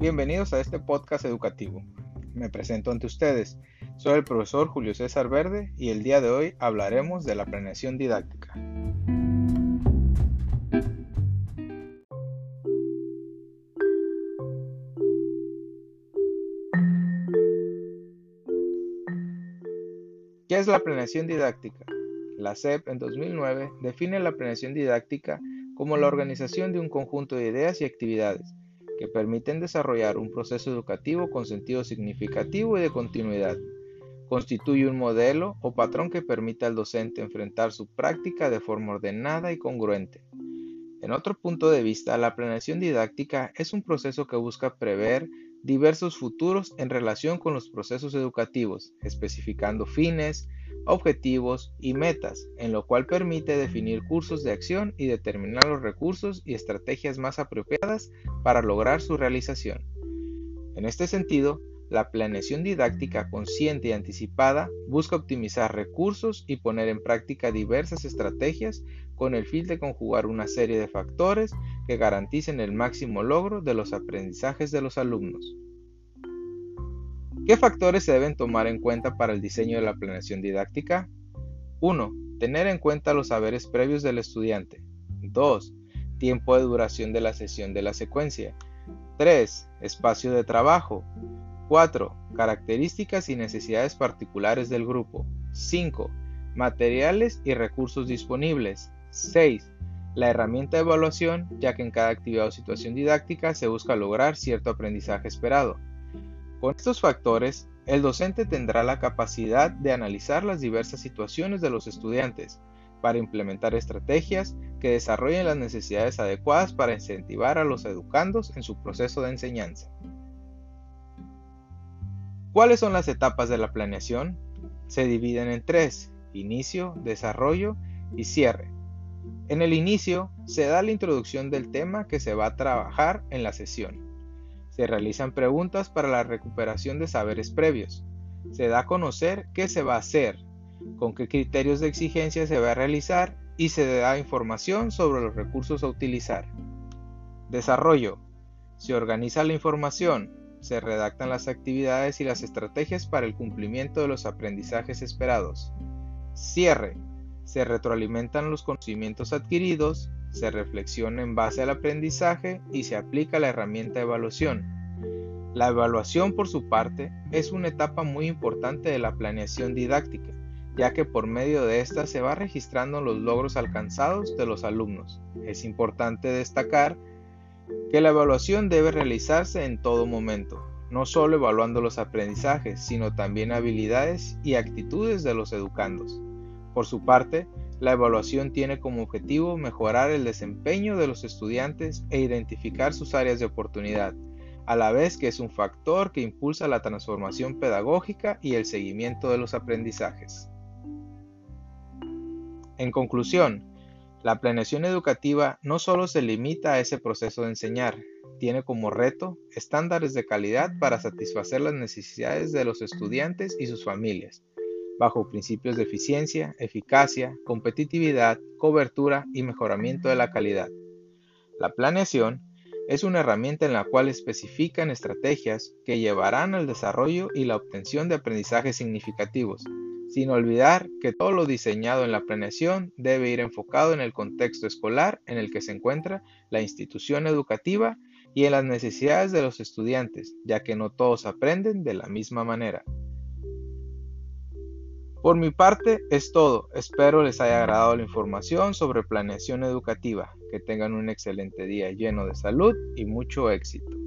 Bienvenidos a este podcast educativo. Me presento ante ustedes. Soy el profesor Julio César Verde y el día de hoy hablaremos de la planeación didáctica. ¿Qué es la planeación didáctica? La SEP en 2009 define la planeación didáctica como la organización de un conjunto de ideas y actividades que permiten desarrollar un proceso educativo con sentido significativo y de continuidad. Constituye un modelo o patrón que permite al docente enfrentar su práctica de forma ordenada y congruente. En otro punto de vista, la planeación didáctica es un proceso que busca prever diversos futuros en relación con los procesos educativos, especificando fines, objetivos y metas, en lo cual permite definir cursos de acción y determinar los recursos y estrategias más apropiadas para lograr su realización. En este sentido, la planeación didáctica consciente y anticipada busca optimizar recursos y poner en práctica diversas estrategias con el fin de conjugar una serie de factores que garanticen el máximo logro de los aprendizajes de los alumnos. ¿Qué factores se deben tomar en cuenta para el diseño de la planeación didáctica? 1. Tener en cuenta los saberes previos del estudiante. 2. Tiempo de duración de la sesión de la secuencia. 3. Espacio de trabajo. 4. Características y necesidades particulares del grupo. 5. Materiales y recursos disponibles. 6. La herramienta de evaluación, ya que en cada actividad o situación didáctica se busca lograr cierto aprendizaje esperado. Con estos factores, el docente tendrá la capacidad de analizar las diversas situaciones de los estudiantes para implementar estrategias que desarrollen las necesidades adecuadas para incentivar a los educandos en su proceso de enseñanza. ¿Cuáles son las etapas de la planeación? Se dividen en tres, inicio, desarrollo y cierre. En el inicio se da la introducción del tema que se va a trabajar en la sesión. Se realizan preguntas para la recuperación de saberes previos. Se da a conocer qué se va a hacer, con qué criterios de exigencia se va a realizar y se da información sobre los recursos a utilizar. Desarrollo. Se organiza la información, se redactan las actividades y las estrategias para el cumplimiento de los aprendizajes esperados. Cierre. Se retroalimentan los conocimientos adquiridos, se reflexiona en base al aprendizaje y se aplica la herramienta de evaluación. La evaluación, por su parte, es una etapa muy importante de la planeación didáctica, ya que por medio de esta se va registrando los logros alcanzados de los alumnos. Es importante destacar que la evaluación debe realizarse en todo momento, no solo evaluando los aprendizajes, sino también habilidades y actitudes de los educandos. Por su parte, la evaluación tiene como objetivo mejorar el desempeño de los estudiantes e identificar sus áreas de oportunidad, a la vez que es un factor que impulsa la transformación pedagógica y el seguimiento de los aprendizajes. En conclusión, la planeación educativa no solo se limita a ese proceso de enseñar, tiene como reto estándares de calidad para satisfacer las necesidades de los estudiantes y sus familias, bajo principios de eficiencia, eficacia, competitividad, cobertura y mejoramiento de la calidad. La planeación es una herramienta en la cual especifican estrategias que llevarán al desarrollo y la obtención de aprendizajes significativos, sin olvidar que todo lo diseñado en la planeación debe ir enfocado en el contexto escolar en el que se encuentra la institución educativa y en las necesidades de los estudiantes, ya que no todos aprenden de la misma manera. Por mi parte es todo, espero les haya agradado la información sobre planeación educativa, que tengan un excelente día lleno de salud y mucho éxito.